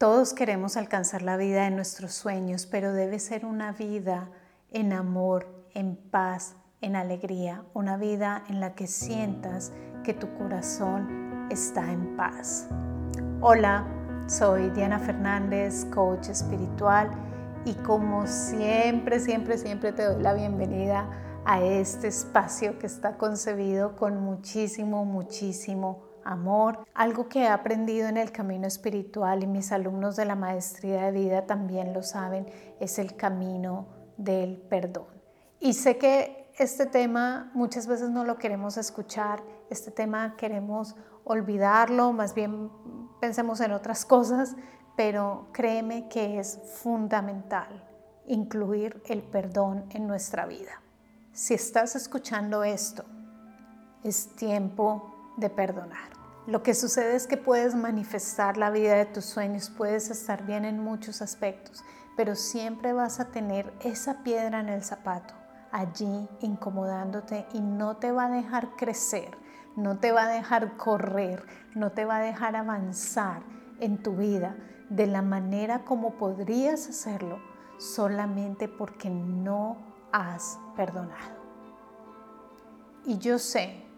Todos queremos alcanzar la vida de nuestros sueños, pero debe ser una vida en amor, en paz, en alegría, una vida en la que sientas que tu corazón está en paz. Hola, soy Diana Fernández, coach espiritual y como siempre, siempre, siempre te doy la bienvenida a este espacio que está concebido con muchísimo, muchísimo amor. Algo que he aprendido en el camino espiritual y mis alumnos de la maestría de vida también lo saben, es el camino del perdón. Y sé que este tema muchas veces no lo queremos escuchar, este tema queremos olvidarlo, más bien pensemos en otras cosas, pero créeme que es fundamental incluir el perdón en nuestra vida. Si estás escuchando esto, es tiempo de perdonar. Lo que sucede es que puedes manifestar la vida de tus sueños, puedes estar bien en muchos aspectos, pero siempre vas a tener esa piedra en el zapato allí incomodándote y no te va a dejar crecer, no te va a dejar correr, no te va a dejar avanzar en tu vida de la manera como podrías hacerlo solamente porque no has perdonado. Y yo sé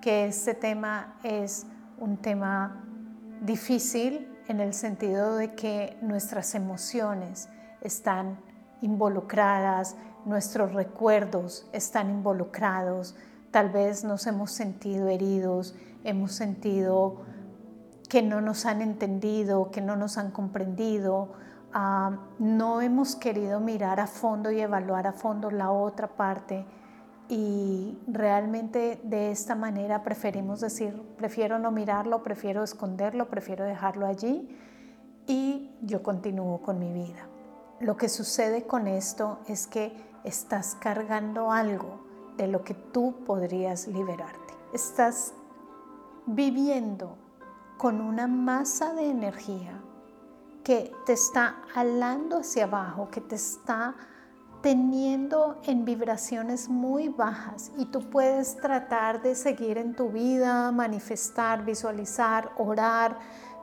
que este tema es un tema difícil en el sentido de que nuestras emociones están involucradas, nuestros recuerdos están involucrados, tal vez nos hemos sentido heridos, hemos sentido que no nos han entendido, que no nos han comprendido, ah, no hemos querido mirar a fondo y evaluar a fondo la otra parte y realmente de esta manera preferimos decir, prefiero no mirarlo, prefiero esconderlo, prefiero dejarlo allí y yo continúo con mi vida. Lo que sucede con esto es que estás cargando algo de lo que tú podrías liberarte. Estás viviendo con una masa de energía que te está alando hacia abajo, que te está teniendo en vibraciones muy bajas y tú puedes tratar de seguir en tu vida, manifestar, visualizar, orar,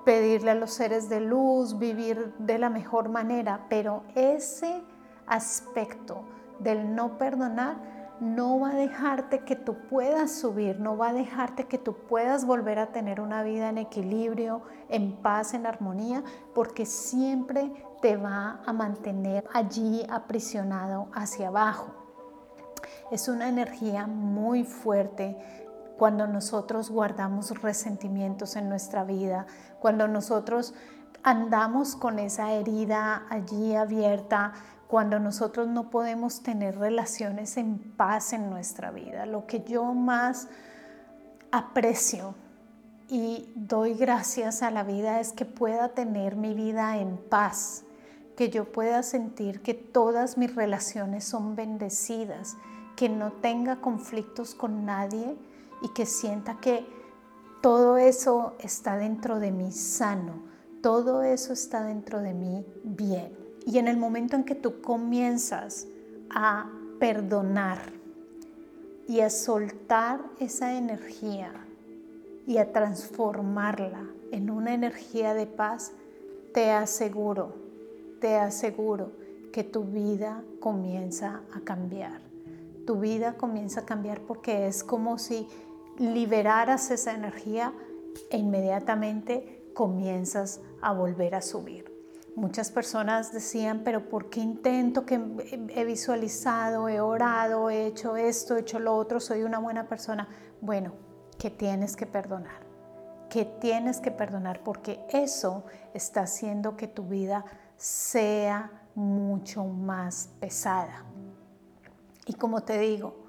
pedirle a los seres de luz, vivir de la mejor manera, pero ese aspecto del no perdonar no va a dejarte que tú puedas subir, no va a dejarte que tú puedas volver a tener una vida en equilibrio, en paz, en armonía, porque siempre te va a mantener allí aprisionado hacia abajo. Es una energía muy fuerte cuando nosotros guardamos resentimientos en nuestra vida, cuando nosotros andamos con esa herida allí abierta, cuando nosotros no podemos tener relaciones en paz en nuestra vida. Lo que yo más aprecio y doy gracias a la vida es que pueda tener mi vida en paz, que yo pueda sentir que todas mis relaciones son bendecidas, que no tenga conflictos con nadie y que sienta que todo eso está dentro de mí sano, todo eso está dentro de mí bien. Y en el momento en que tú comienzas a perdonar y a soltar esa energía y a transformarla en una energía de paz, te aseguro, te aseguro que tu vida comienza a cambiar. Tu vida comienza a cambiar porque es como si liberaras esa energía e inmediatamente comienzas a volver a subir. Muchas personas decían, pero ¿por qué intento que he visualizado, he orado, he hecho esto, he hecho lo otro, soy una buena persona? Bueno, que tienes que perdonar, que tienes que perdonar porque eso está haciendo que tu vida sea mucho más pesada. Y como te digo,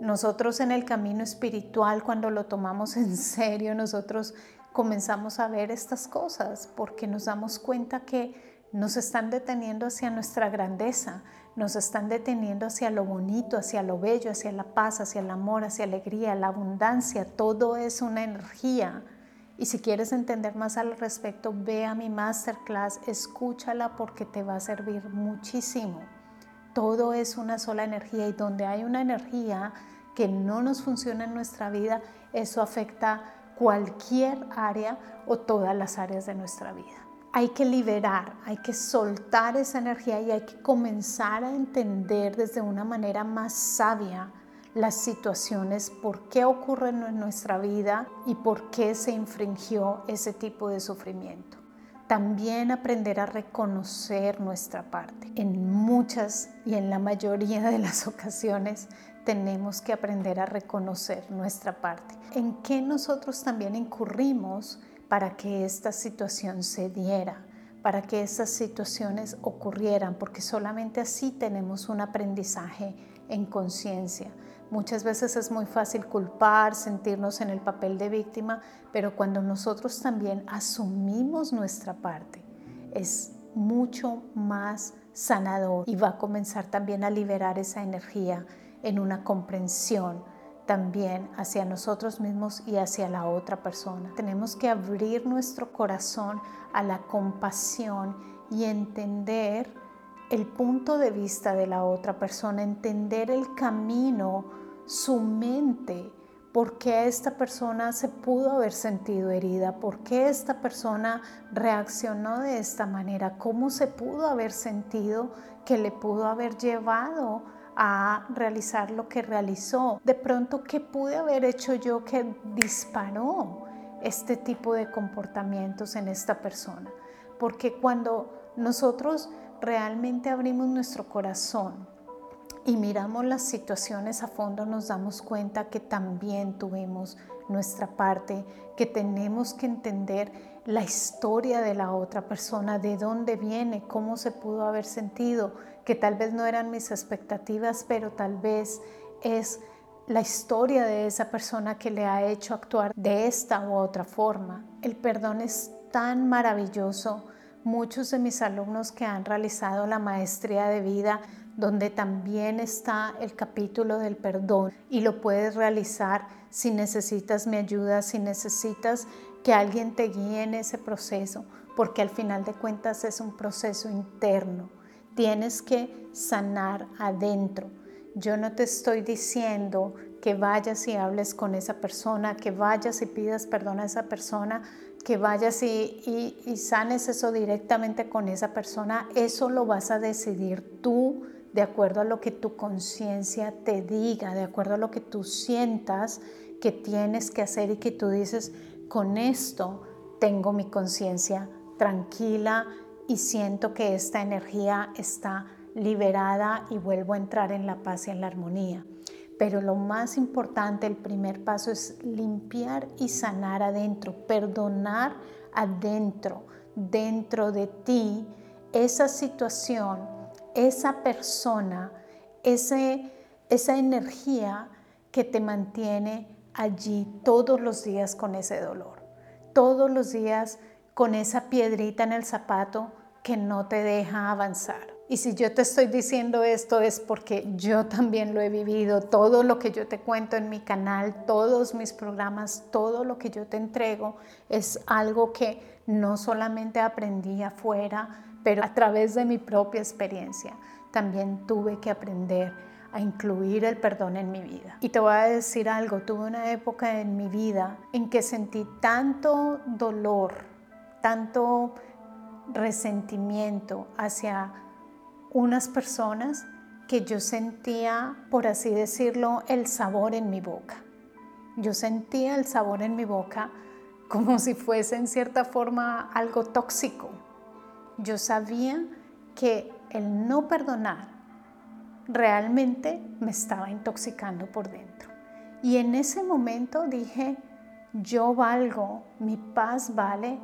nosotros en el camino espiritual, cuando lo tomamos en serio, nosotros comenzamos a ver estas cosas porque nos damos cuenta que nos están deteniendo hacia nuestra grandeza, nos están deteniendo hacia lo bonito, hacia lo bello, hacia la paz, hacia el amor, hacia la alegría, la abundancia. Todo es una energía. Y si quieres entender más al respecto, ve a mi masterclass, escúchala porque te va a servir muchísimo. Todo es una sola energía y donde hay una energía que no nos funciona en nuestra vida, eso afecta cualquier área o todas las áreas de nuestra vida. hay que liberar, hay que soltar esa energía y hay que comenzar a entender desde una manera más sabia las situaciones, por qué ocurren en nuestra vida y por qué se infringió ese tipo de sufrimiento. También aprender a reconocer nuestra parte. En muchas y en la mayoría de las ocasiones tenemos que aprender a reconocer nuestra parte. En qué nosotros también incurrimos para que esta situación se diera, para que estas situaciones ocurrieran, porque solamente así tenemos un aprendizaje en conciencia. Muchas veces es muy fácil culpar, sentirnos en el papel de víctima, pero cuando nosotros también asumimos nuestra parte, es mucho más sanador y va a comenzar también a liberar esa energía en una comprensión, también hacia nosotros mismos y hacia la otra persona. Tenemos que abrir nuestro corazón a la compasión y entender el punto de vista de la otra persona, entender el camino, su mente, por qué esta persona se pudo haber sentido herida, por qué esta persona reaccionó de esta manera, cómo se pudo haber sentido que le pudo haber llevado a realizar lo que realizó. De pronto, ¿qué pude haber hecho yo que disparó este tipo de comportamientos en esta persona? Porque cuando nosotros realmente abrimos nuestro corazón y miramos las situaciones a fondo, nos damos cuenta que también tuvimos nuestra parte, que tenemos que entender la historia de la otra persona, de dónde viene, cómo se pudo haber sentido, que tal vez no eran mis expectativas, pero tal vez es la historia de esa persona que le ha hecho actuar de esta u otra forma. El perdón es tan maravilloso. Muchos de mis alumnos que han realizado la maestría de vida, donde también está el capítulo del perdón y lo puedes realizar si necesitas mi ayuda, si necesitas que alguien te guíe en ese proceso, porque al final de cuentas es un proceso interno. Tienes que sanar adentro. Yo no te estoy diciendo que vayas y hables con esa persona, que vayas y pidas perdón a esa persona, que vayas y, y, sanes eso directamente con esa persona. Eso lo vas a decidir tú de acuerdo a lo que tu conciencia te diga, de acuerdo a lo que tú sientas que tienes que hacer y que tú dices, con esto tengo mi conciencia tranquila y siento que esta energía está liberada y vuelvo a entrar en la paz y en la armonía. Pero lo más importante, el primer paso es limpiar y sanar adentro, perdonar adentro, dentro de ti, esa situación, esa persona, ese, esa energía que te mantiene allí todos los días con ese dolor, todos los días con esa piedrita en el zapato que no te deja avanzar. Y si yo te estoy diciendo esto es porque yo también lo he vivido. Todo lo que yo te cuento en mi canal, todos mis programas, todo lo que yo te entrego es algo que no solamente aprendí afuera, pero a través de mi propia experiencia también tuve que aprender a incluir el perdón en mi vida. Y te voy a decir algo, tuve una época en mi vida en que sentí tanto dolor, tanto resentimiento hacia unas personas que yo sentía, por así decirlo, el sabor en mi boca. Yo sentía el sabor en mi boca como si fuese en cierta forma algo tóxico. Yo sabía que el no perdonar realmente me estaba intoxicando por dentro. Y en ese momento dije, yo valgo, mi paz vale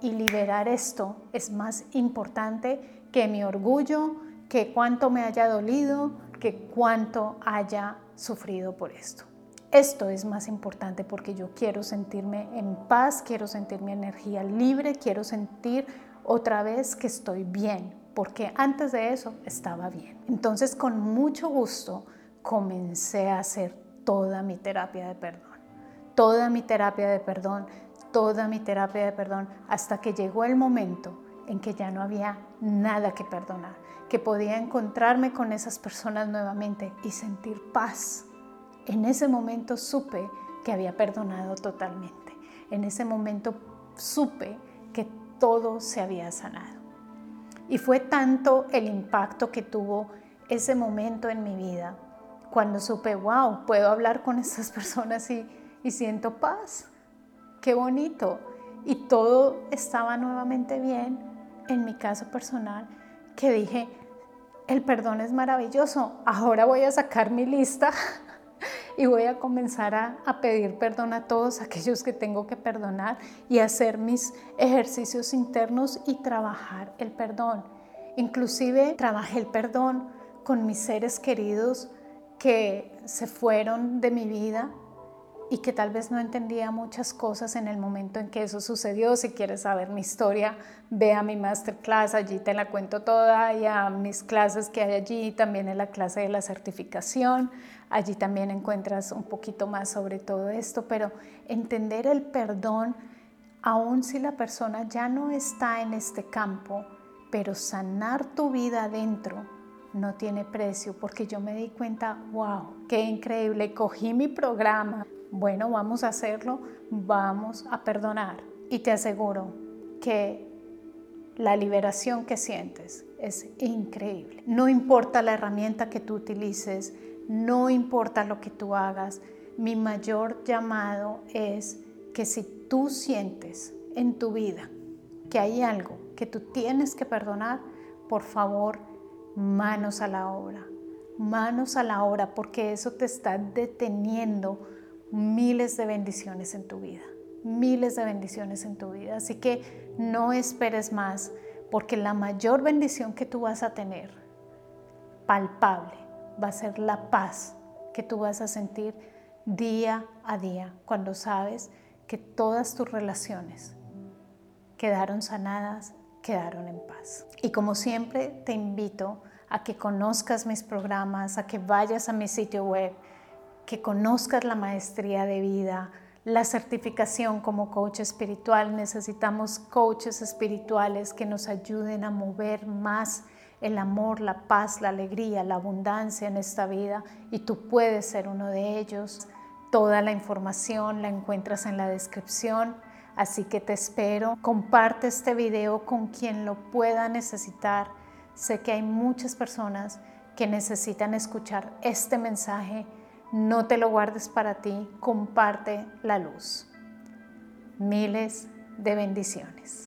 y liberar esto es más importante que mi orgullo, que cuánto me haya dolido, que cuánto haya sufrido por esto. Esto es más importante porque yo quiero sentirme en paz, quiero sentir mi energía libre, quiero sentir otra vez que estoy bien, porque antes de eso estaba bien. Entonces con mucho gusto comencé a hacer toda mi terapia de perdón, toda mi terapia de perdón, toda mi terapia de perdón, hasta que llegó el momento en que ya no había nada que perdonar, que podía encontrarme con esas personas nuevamente y sentir paz. En ese momento supe que había perdonado totalmente. En ese momento supe que todo se había sanado. Y fue tanto el impacto que tuvo ese momento en mi vida cuando supe, wow, puedo hablar con estas personas y, y siento paz. Qué bonito. Y todo estaba nuevamente bien en mi caso personal, que dije, el perdón es maravilloso, ahora voy a sacar mi lista y voy a comenzar a, pedir perdón a todos aquellos que tengo que perdonar y hacer mis ejercicios internos y trabajar el perdón. Inclusive trabajé el perdón con mis seres queridos que se fueron de mi vida y que tal vez no entendía muchas cosas en el momento en que eso sucedió. Si quieres saber mi historia, ve a mi masterclass, allí te la cuento toda, y a mis clases que hay allí, también en la clase de la certificación, allí también encuentras un poquito más sobre todo esto, pero entender el perdón, aun si la persona ya no está en este campo, pero sanar tu vida adentro no tiene precio porque yo me di cuenta, wow, qué increíble, cogí mi programa, bueno, vamos a hacerlo, vamos a perdonar. Y te aseguro que la liberación que sientes es increíble. No importa la herramienta que tú utilices, no importa lo que tú hagas, mi mayor llamado es que si tú sientes en tu vida que hay algo que tú tienes que perdonar, por favor, manos a la obra, manos a la obra, porque eso te está deteniendo miles de bendiciones en tu vida, miles de bendiciones en tu vida. Así que no esperes más, porque la mayor bendición que tú vas a tener, palpable, va a ser la paz que tú vas a sentir día a día cuando sabes que todas tus relaciones quedaron sanadas, quedaron en paz. Y como siempre te invito a que conozcas mis programas, a que vayas a mi sitio web que conozcas la maestría de vida, la certificación como coach espiritual. Necesitamos coaches espirituales que nos ayuden a mover más el amor, la paz, la alegría, la abundancia en esta vida y tú puedes ser uno de ellos. Toda la información la encuentras en la descripción, así que te espero. Comparte este video con quien lo pueda necesitar. Sé que hay muchas personas que necesitan escuchar este mensaje no te lo guardes para ti, comparte la luz. Miles de bendiciones.